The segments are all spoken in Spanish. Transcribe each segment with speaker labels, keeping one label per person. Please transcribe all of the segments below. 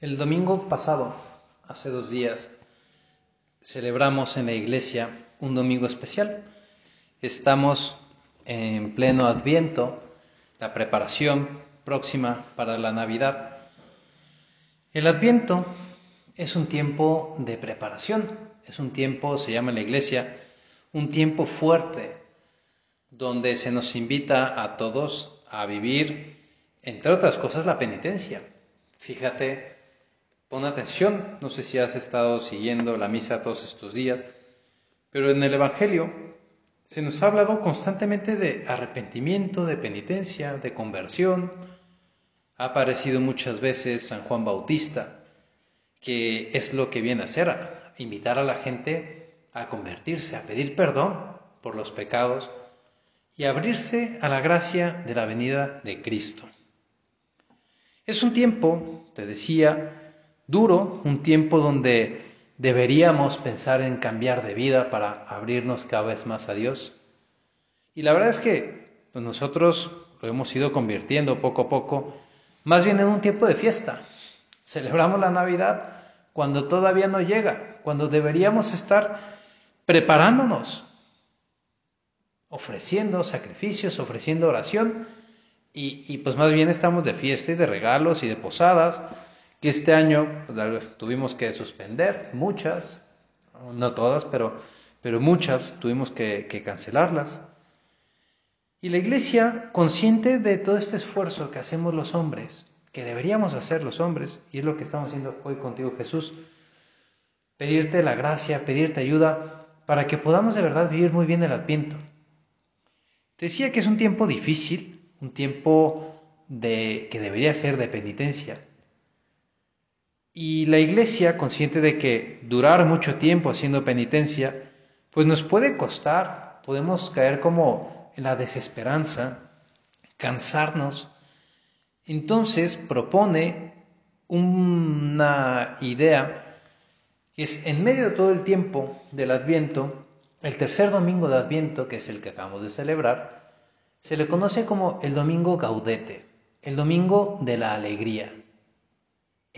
Speaker 1: El domingo pasado, hace dos días, celebramos en la iglesia un domingo especial. Estamos en pleno adviento, la preparación próxima para la Navidad. El adviento es un tiempo de preparación, es un tiempo, se llama en la iglesia, un tiempo fuerte, donde se nos invita a todos a vivir, entre otras cosas, la penitencia. Fíjate, Pon atención, no sé si has estado siguiendo la misa todos estos días, pero en el Evangelio se nos ha hablado constantemente de arrepentimiento, de penitencia, de conversión. Ha aparecido muchas veces San Juan Bautista, que es lo que viene a hacer, a invitar a la gente a convertirse, a pedir perdón por los pecados y abrirse a la gracia de la venida de Cristo. Es un tiempo, te decía, duro, un tiempo donde deberíamos pensar en cambiar de vida para abrirnos cada vez más a Dios. Y la verdad es que pues, nosotros lo hemos ido convirtiendo poco a poco, más bien en un tiempo de fiesta. Celebramos la Navidad cuando todavía no llega, cuando deberíamos estar preparándonos, ofreciendo sacrificios, ofreciendo oración, y, y pues más bien estamos de fiesta y de regalos y de posadas, que este año pues, tuvimos que suspender muchas, no todas, pero, pero muchas tuvimos que, cancelarlas. Y la iglesia, consciente de todo este esfuerzo que hacemos los hombres, que deberíamos hacer los hombres, y es lo que estamos haciendo hoy contigo Jesús, pedirte la gracia, pedirte ayuda para que podamos de verdad vivir muy bien el adviento. Decía que es un tiempo difícil, un tiempo de, que debería ser de penitencia, y la iglesia, consciente de que durar mucho tiempo haciendo penitencia, pues nos puede costar, podemos caer como en la desesperanza, cansarnos. Entonces propone una idea que es en medio de todo el tiempo del Adviento, el tercer domingo de Adviento, que es el que acabamos de celebrar, se le conoce como el domingo gaudete, el domingo de la alegría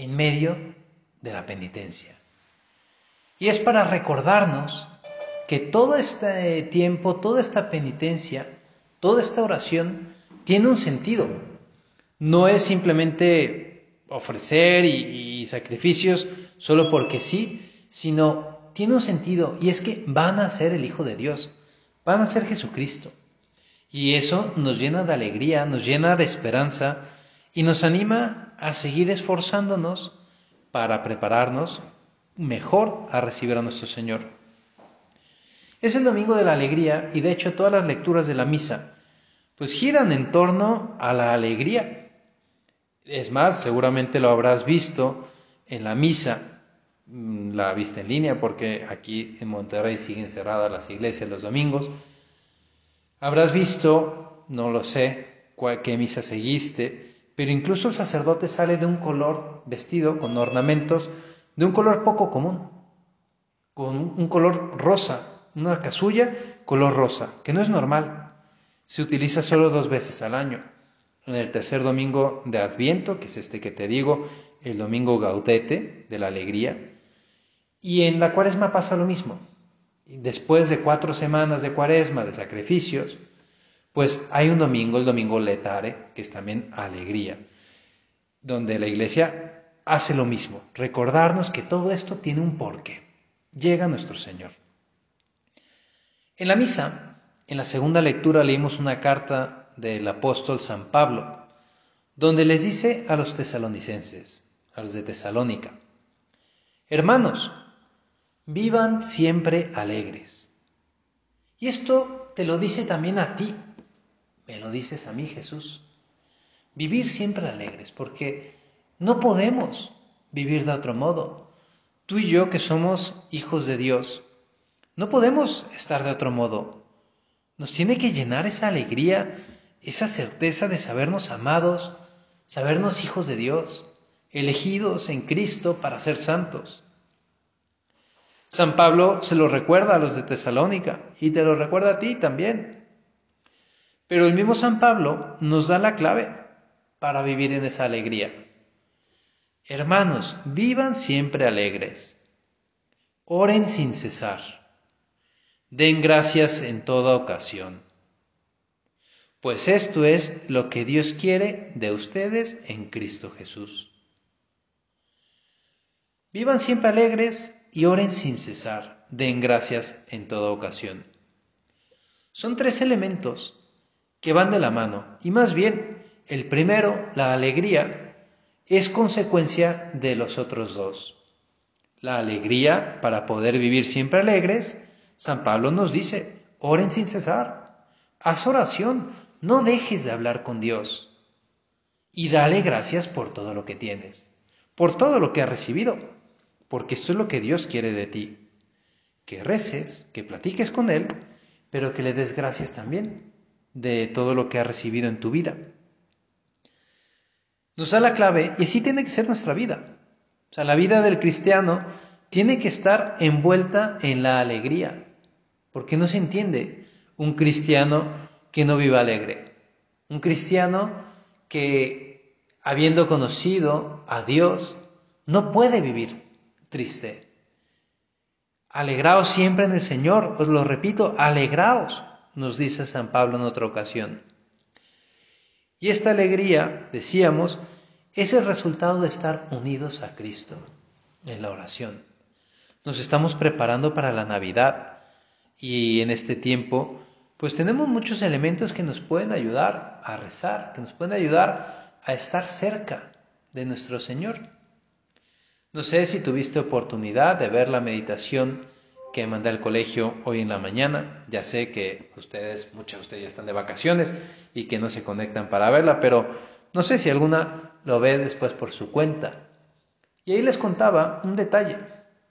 Speaker 1: en medio de la penitencia. Y es para recordarnos que todo este tiempo, toda esta penitencia, toda esta oración tiene un sentido. No es simplemente ofrecer y, sacrificios solo porque sí, sino tiene un sentido y es que van a ser el Hijo de Dios, van a ser Jesucristo. Y eso nos llena de alegría, nos llena de esperanza y nos anima a seguir esforzándonos para prepararnos mejor a recibir a nuestro Señor. Es el domingo de la alegría y de hecho todas las lecturas de la misa pues giran en torno a la alegría. Es más, seguramente lo habrás visto en la misa, mm, la viste en línea porque aquí en Monterrey siguen cerradas las iglesias los domingos. Habrás visto, no lo sé, qué misa seguiste, pero incluso el sacerdote sale de un color vestido con ornamentos de un color poco común, con un color rosa, una casulla color rosa, que no es normal. Se utiliza solo dos veces al año. En el tercer domingo de Adviento, que es este que te digo, el domingo gaudete de la alegría, y en la cuaresma pasa lo mismo. Después de cuatro semanas de cuaresma, de sacrificios, pues hay un domingo, el domingo letare, que es también alegría, donde la iglesia hace lo mismo, recordarnos que todo esto tiene un porqué. Llega nuestro Señor. En la misa, en la segunda lectura, leímos una carta del apóstol San Pablo, donde les dice a los tesalonicenses, a los de Tesalónica, hermanos, vivan siempre alegres. Y esto te lo dice también a ti, me lo dices a mí, Jesús. Vivir siempre alegres, porque no podemos vivir de otro modo. Tú y yo que somos hijos de Dios, no podemos estar de otro modo. Nos tiene que llenar esa alegría, esa certeza de sabernos amados, sabernos hijos de Dios, elegidos en Cristo para ser santos. San Pablo se lo recuerda a los de Tesalónica y te lo recuerda a ti también. Pero el mismo San Pablo nos da la clave para vivir en esa alegría. Hermanos, vivan siempre alegres. Oren sin cesar. Den gracias en toda ocasión. Pues esto es lo que Dios quiere de ustedes en Cristo Jesús. Vivan siempre alegres y oren sin cesar. Den gracias en toda ocasión. Son tres elementos que van de la mano. Y más bien el primero, la alegría, es consecuencia de los otros dos. La alegría, para poder vivir siempre alegres, San Pablo nos dice, oren sin cesar, haz oración, no dejes de hablar con Dios. Y dale gracias por todo lo que tienes, por todo lo que has recibido, porque esto es lo que Dios quiere de ti, que reces, que platiques con Él, pero que le des gracias también de todo lo que has recibido en tu vida nos da la clave y así tiene que ser nuestra vida. O sea, la vida del cristiano tiene que estar envuelta en la alegría, porque no se entiende un cristiano que no viva alegre, un cristiano que habiendo conocido a Dios no puede vivir triste. Alegraos siempre en el Señor, os lo repito, alegraos, nos dice San Pablo en otra ocasión. Y esta alegría, decíamos, es el resultado de estar unidos a Cristo en la oración. Nos estamos preparando para la Navidad y en este tiempo pues tenemos muchos elementos que nos pueden ayudar a rezar, que nos pueden ayudar a estar cerca de nuestro Señor. No sé si tuviste oportunidad de ver la meditación que mandé al colegio hoy en la mañana. Ya sé que ustedes, muchos de ustedes ya están de vacaciones y que no se conectan para verla, pero no sé si alguna lo ve después por su cuenta. Y ahí les contaba un detalle,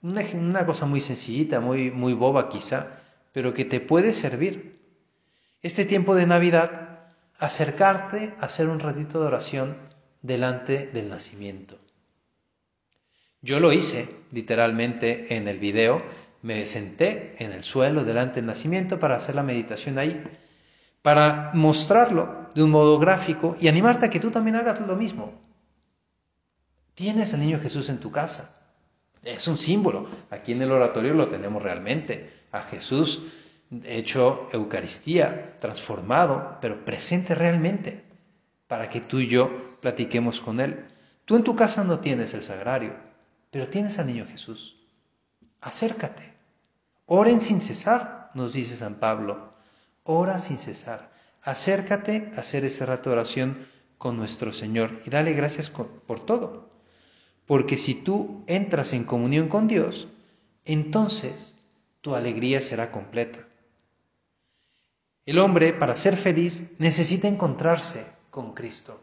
Speaker 1: una, cosa muy sencillita, muy, muy boba quizá, pero que te puede servir. Este tiempo de Navidad, acercarte a hacer un ratito de oración delante del nacimiento. Yo lo hice literalmente en el video me senté en el suelo delante del nacimiento para hacer la meditación ahí, para mostrarlo de un modo gráfico y animarte a que tú también hagas lo mismo. Tienes al niño Jesús en tu casa. Es un símbolo. Aquí en el oratorio lo tenemos realmente. A Jesús hecho Eucaristía, transformado, pero presente realmente, para que tú y yo platiquemos con Él. Tú en tu casa no tienes el sagrario, pero tienes al niño Jesús. Acércate. Oren sin cesar, nos dice San Pablo. Ora sin cesar. Acércate a hacer ese rato de oración con nuestro Señor y dale gracias por todo. Porque si tú entras en comunión con Dios, entonces tu alegría será completa. El hombre, para ser feliz, necesita encontrarse con Cristo.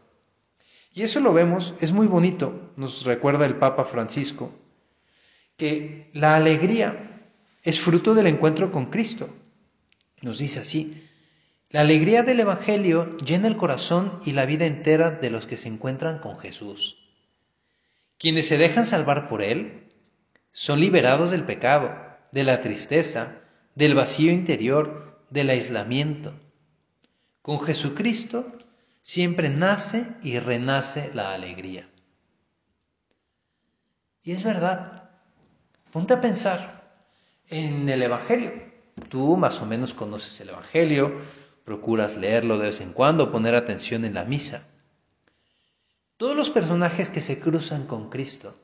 Speaker 1: Y eso lo vemos, es muy bonito, nos recuerda el Papa Francisco, que la alegría es fruto del encuentro con Cristo. Nos dice así, la alegría del Evangelio llena el corazón y la vida entera de los que se encuentran con Jesús. Quienes se dejan salvar por Él son liberados del pecado, de la tristeza, del vacío interior, del aislamiento. Con Jesucristo siempre nace y renace la alegría. Y es verdad, Ponte a pensar en el Evangelio. Tú más o menos conoces el Evangelio, procuras leerlo de vez en cuando, poner atención en la misa. Todos los personajes que se cruzan con Cristo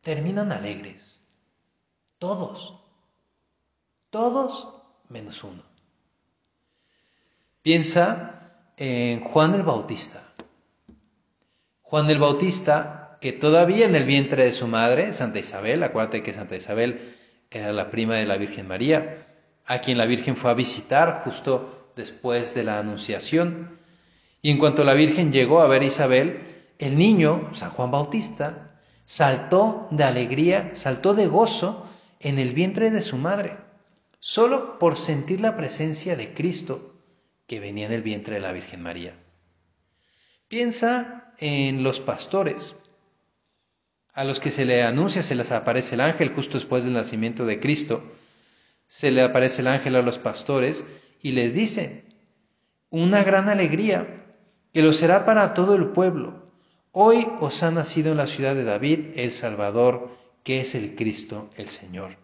Speaker 1: terminan alegres. Todos. Todos menos uno. Piensa en Juan el Bautista. Juan el Bautista que todavía en el vientre de su madre, Santa Isabel, acuérdate que Santa Isabel era la prima de la Virgen María, a quien la Virgen fue a visitar justo después de la Anunciación. Y en cuanto la Virgen llegó a ver a Isabel, el niño, San Juan Bautista, saltó de alegría, saltó de gozo en el vientre de su madre, solo por sentir la presencia de Cristo que venía en el vientre de la Virgen María. Piensa en los pastores, a los que se le anuncia, se les aparece el ángel justo después del nacimiento de Cristo. Se le aparece el ángel a los pastores y les dice, una gran alegría que lo será para todo el pueblo. Hoy os ha nacido en la ciudad de David el Salvador, que es el Cristo, el Señor.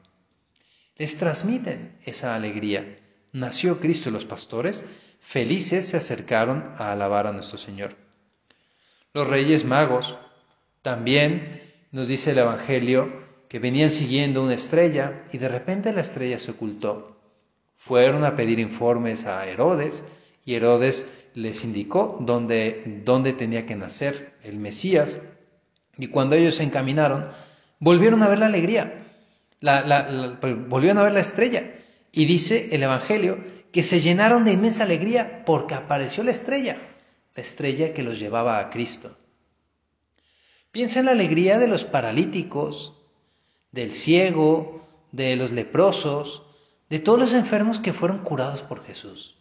Speaker 1: Les transmiten esa alegría. Nació Cristo y los pastores, felices se acercaron a alabar a nuestro Señor. Los reyes magos también nos dice el Evangelio que venían siguiendo una estrella y de repente la estrella se ocultó. Fueron a pedir informes a Herodes y Herodes les indicó dónde, dónde tenía que nacer el Mesías. Y cuando ellos se encaminaron, volvieron a ver la alegría, la, pues, volvieron a ver la estrella. Y dice el Evangelio que se llenaron de inmensa alegría porque apareció la estrella, la estrella que los llevaba a Cristo. Piensa en la alegría de los paralíticos, del ciego, de los leprosos, de todos los enfermos que fueron curados por Jesús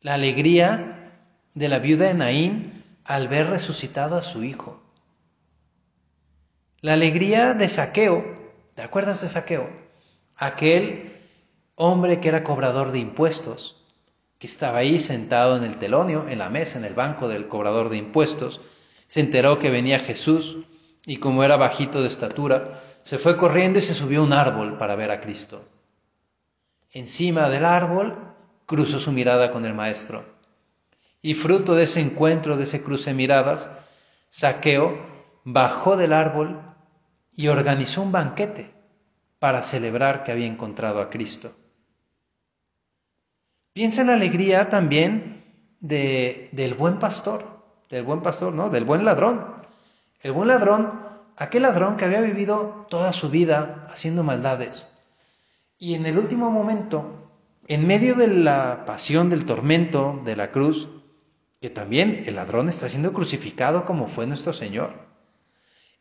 Speaker 1: la alegría de la viuda de Naín al ver resucitado a su hijo. La alegría de Saqueo, ¿te acuerdas de Saqueo? Aquel hombre que era cobrador de impuestos, que estaba ahí sentado en el telonio, en la mesa, en el banco del cobrador de impuestos, se enteró que venía Jesús y como era bajito de estatura, se fue corriendo y se subió a un árbol para ver a Cristo. Encima del árbol cruzó su mirada con el maestro. Y fruto de ese encuentro, de ese cruce de miradas, Saqueo bajó del árbol y organizó un banquete para celebrar que había encontrado a Cristo. Piensa en la alegría también de, del buen pastor, del buen pastor, ¿no? Del buen ladrón. El buen ladrón, aquel ladrón que había vivido toda su vida haciendo maldades y en el último momento en medio de la pasión, del tormento, de la cruz, que también el ladrón está siendo crucificado como fue nuestro Señor.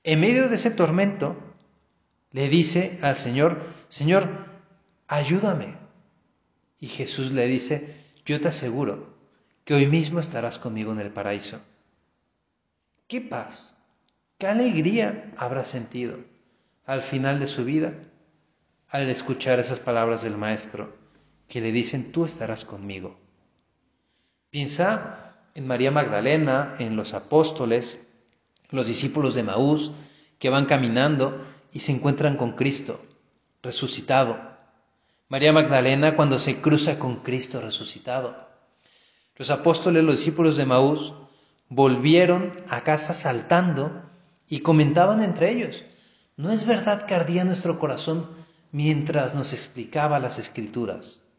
Speaker 1: En medio de ese tormento, le dice al Señor, Señor, ayúdame. Y Jesús le dice, yo te aseguro que hoy mismo estarás conmigo en el paraíso. ¿Qué paz, qué alegría habrá sentido al final de su vida al escuchar esas palabras del Maestro? que le dicen, tú estarás conmigo. Piensa en María Magdalena, en los apóstoles, los discípulos de Maús, que van caminando y se encuentran con Cristo resucitado. María Magdalena cuando se cruza con Cristo resucitado. Los apóstoles, los discípulos de Maús, volvieron a casa saltando y comentaban entre ellos, ¿no es verdad que ardía nuestro corazón mientras nos explicaba las escrituras?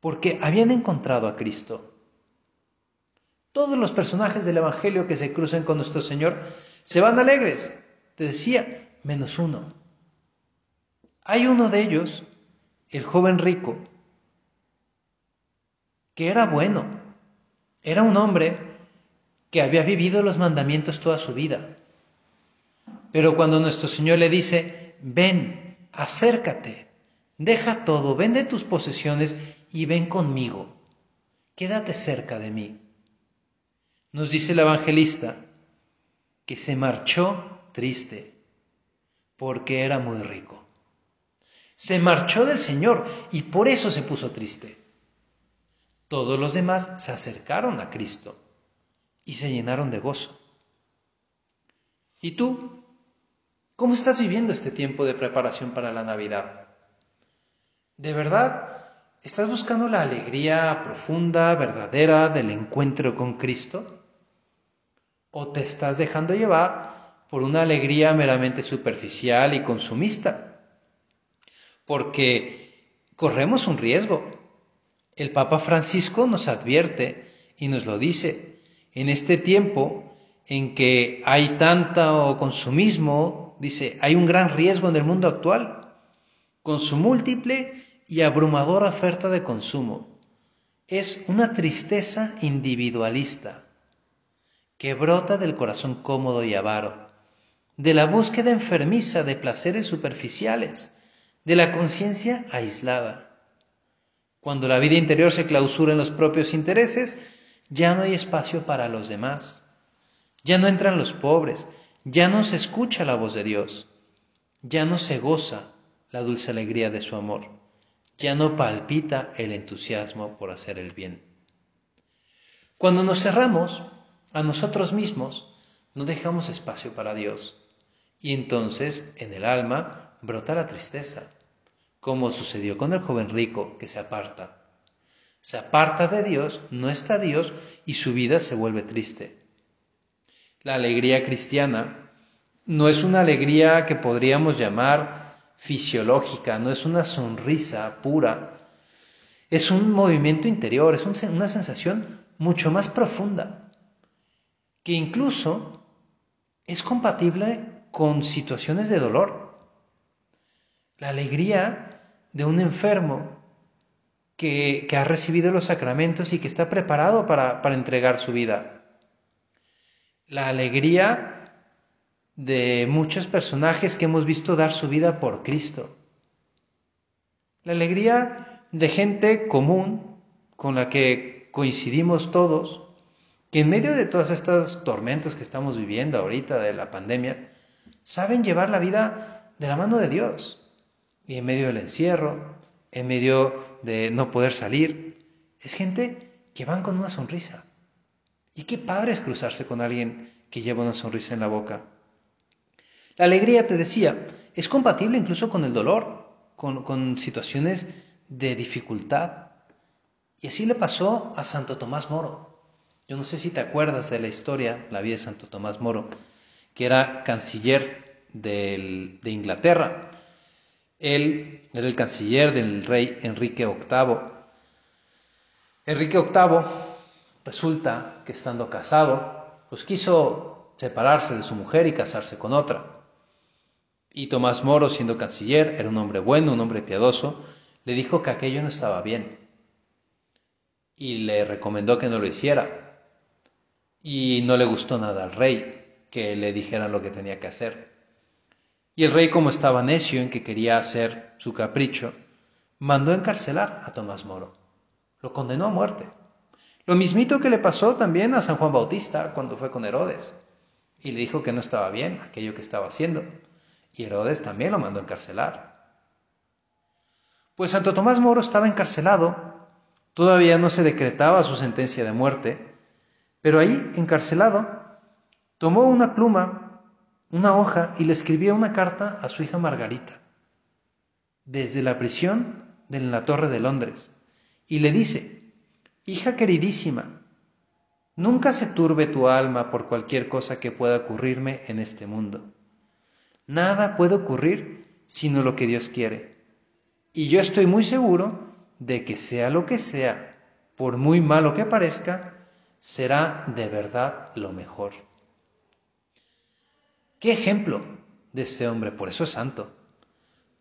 Speaker 1: porque habían encontrado a Cristo. Todos los personajes del Evangelio que se cruzan con nuestro Señor se van alegres, te decía, menos uno. Hay uno de ellos, el joven rico, que era bueno, era un hombre que había vivido los mandamientos toda su vida. Pero cuando nuestro Señor le dice, ven, acércate, Deja todo, vende tus posesiones y ven conmigo. Quédate cerca de mí. Nos dice el evangelista que se marchó triste porque era muy rico. Se marchó del Señor y por eso se puso triste. Todos los demás se acercaron a Cristo y se llenaron de gozo. ¿Y tú? ¿Cómo estás viviendo este tiempo de preparación para la Navidad? ¿De verdad estás buscando la alegría profunda, verdadera del encuentro con Cristo? ¿O te estás dejando llevar por una alegría meramente superficial y consumista? Porque corremos un riesgo. El Papa Francisco nos advierte y nos lo dice. En este tiempo en que hay tanto consumismo, dice, hay un gran riesgo en el mundo actual. Con su múltiple y abrumadora oferta de consumo. Es una tristeza individualista que brota del corazón cómodo y avaro, de la búsqueda enfermiza de placeres superficiales, de la conciencia aislada. Cuando la vida interior se clausura en los propios intereses, ya no hay espacio para los demás. Ya no entran los pobres, ya no se escucha la voz de Dios, ya no se goza la dulce alegría de su amor ya no palpita el entusiasmo por hacer el bien. Cuando nos cerramos a nosotros mismos, no dejamos espacio para Dios. Y entonces en el alma brota la tristeza, como sucedió con el joven rico que se aparta. Se aparta de Dios, no está Dios y su vida se vuelve triste. La alegría cristiana no es una alegría que podríamos llamar fisiológica, no es una sonrisa pura, es un movimiento interior, es una sensación mucho más profunda, que incluso es compatible con situaciones de dolor. La alegría de un enfermo que, ha recibido los sacramentos y que está preparado para, para entregar su vida. La alegría de muchos personajes que hemos visto dar su vida por Cristo. La alegría de gente común con la que coincidimos todos, que en medio de todos estos tormentos que estamos viviendo ahorita de la pandemia, saben llevar la vida de la mano de Dios. Y en medio del encierro, en medio de no poder salir, es gente que van con una sonrisa. Y qué padre es cruzarse con alguien que lleva una sonrisa en la boca. La alegría, te decía, es compatible incluso con el dolor, con, con situaciones de dificultad. Y así le pasó a Santo Tomás Moro. Yo no sé si te acuerdas de la historia, la vida de Santo Tomás Moro, que era canciller de Inglaterra. Él era el canciller del rey Enrique VIII. Enrique VIII resulta que estando casado, pues quiso separarse de su mujer y casarse con otra. Y Tomás Moro, siendo canciller, era un hombre bueno, un hombre piadoso, le dijo que aquello no estaba bien y le recomendó que no lo hiciera. Y no le gustó nada al rey que le dijeran lo que tenía que hacer. Y el rey, como estaba necio en que quería hacer su capricho, mandó encarcelar a Tomás Moro. Lo condenó a muerte. Lo mismito que le pasó también a San Juan Bautista cuando fue con Herodes. Y le dijo que no estaba bien aquello que estaba haciendo. Y Herodes también lo mandó encarcelar. Pues Santo Tomás Moro estaba encarcelado. Todavía no se decretaba su sentencia de muerte. Pero ahí, encarcelado, tomó una pluma una hoja y le escribía una carta a su hija Margarita, desde la prisión de la Torre de Londres, y le dice, Hija queridísima, nunca se turbe tu alma por cualquier cosa que pueda ocurrirme en este mundo. Nada puede ocurrir sino lo que Dios quiere. Y yo estoy muy seguro de que sea lo que sea, por muy malo que parezca, será de verdad lo mejor. Qué ejemplo de este hombre, por eso es santo.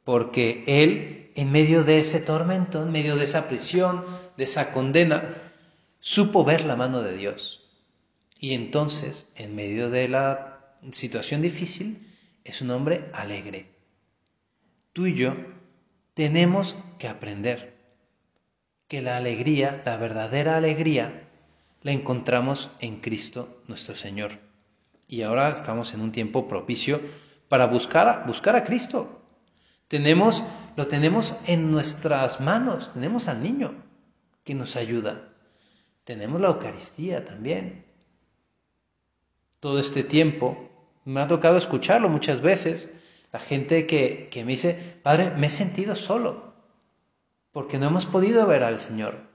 Speaker 1: Porque él, en medio de ese tormento, en medio de esa prisión, de esa condena, supo ver la mano de Dios. Y entonces, en medio de la situación difícil, es un hombre alegre. Tú y yo tenemos que aprender que la alegría, la verdadera alegría, la encontramos en Cristo nuestro Señor y ahora estamos en un tiempo propicio para buscar, buscar a Cristo. Tenemos, lo tenemos en nuestras manos, tenemos al niño que nos ayuda. Tenemos la Eucaristía también. Todo este tiempo me ha tocado escucharlo muchas veces. La gente que, que me dice, Padre, me he sentido solo porque no hemos podido ver al Señor.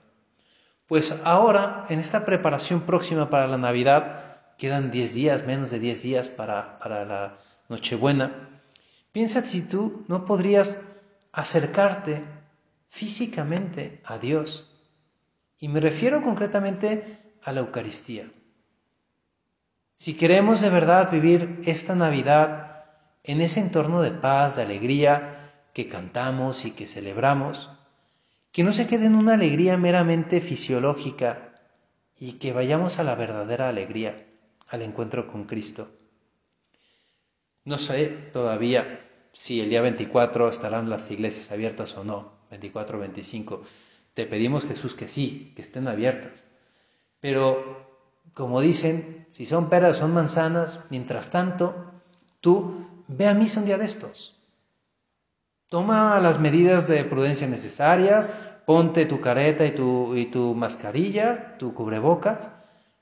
Speaker 1: Pues ahora, en esta preparación próxima para la Navidad, quedan 10 días, menos de 10 días para, para la Nochebuena, piensa si tú no podrías acercarte físicamente a Dios. Y me refiero concretamente a la Eucaristía. Si queremos de verdad vivir esta Navidad en ese entorno de paz, de alegría que cantamos y que celebramos, que no se quede en una alegría meramente fisiológica y que vayamos a la verdadera alegría al encuentro con Cristo. No sé todavía si el día 24 estarán las iglesias abiertas o no, 24 o 25. Te pedimos Jesús que sí, que estén abiertas. Pero, como dicen, si son peras, son manzanas, mientras tanto, tú ve a misa un día de estos. Toma las medidas de prudencia necesarias, ponte tu careta y tu, y tu mascarilla, tu cubrebocas,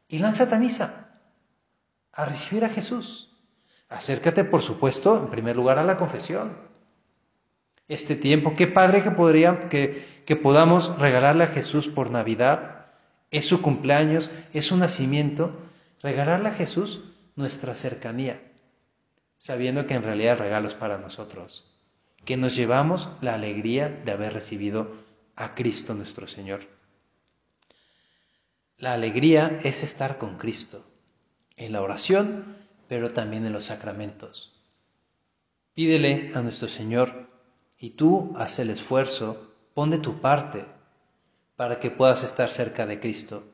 Speaker 1: y lánzate a misa. A recibir a Jesús. Acércate, por supuesto, en primer lugar a la confesión. Este tiempo, qué padre que, podría, que, que podamos regalarle a Jesús por Navidad. Es su cumpleaños, es su nacimiento. Regalarle a Jesús nuestra cercanía, sabiendo que en realidad el regalo es para nosotros, que nos llevamos la alegría de haber recibido a Cristo nuestro Señor. La alegría es estar con Cristo, en la oración, pero también en los sacramentos. Pídele a nuestro Señor y tú haz el esfuerzo, pon de tu parte para que puedas estar cerca de Cristo,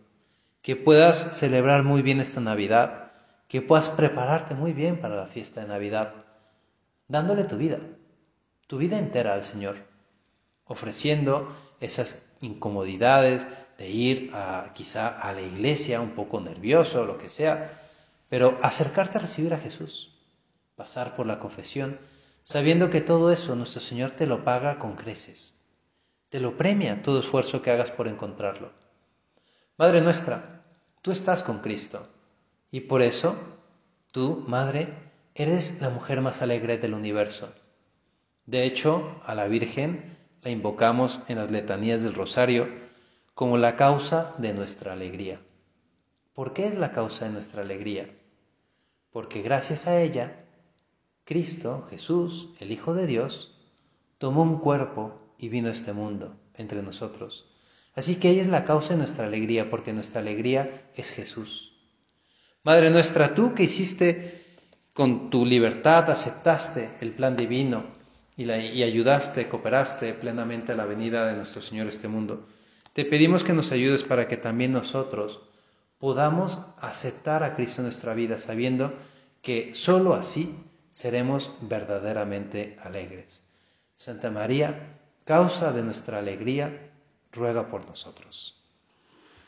Speaker 1: que puedas celebrar muy bien esta Navidad, que puedas prepararte muy bien para la fiesta de Navidad, dándole tu vida, tu vida entera al Señor, ofreciendo esas incomodidades de ir quizá a la iglesia un poco nervioso, lo que sea, pero acercarte a recibir a Jesús, pasar por la confesión, sabiendo que todo eso nuestro Señor te lo paga con creces, te lo premia todo esfuerzo que hagas por encontrarlo. Madre nuestra, tú estás con Cristo y por eso tú, Madre, eres la mujer más alegre del universo. De hecho, a la Virgen la invocamos en las letanías del rosario como la causa de nuestra alegría. ¿Por qué es la causa de nuestra alegría? Porque gracias a ella, Cristo, Jesús, el Hijo de Dios, tomó un cuerpo y vino a este mundo entre nosotros. Así que ella es la causa de nuestra alegría, porque nuestra alegría es Jesús. Madre nuestra, tú que hiciste con tu libertad, aceptaste el plan divino, y, ayudaste, cooperaste plenamente a la venida de nuestro Señor a este mundo. Te pedimos que nos ayudes para que también nosotros podamos aceptar a Cristo en nuestra vida, sabiendo que sólo así seremos verdaderamente alegres. Santa María, causa de nuestra alegría, ruega por nosotros.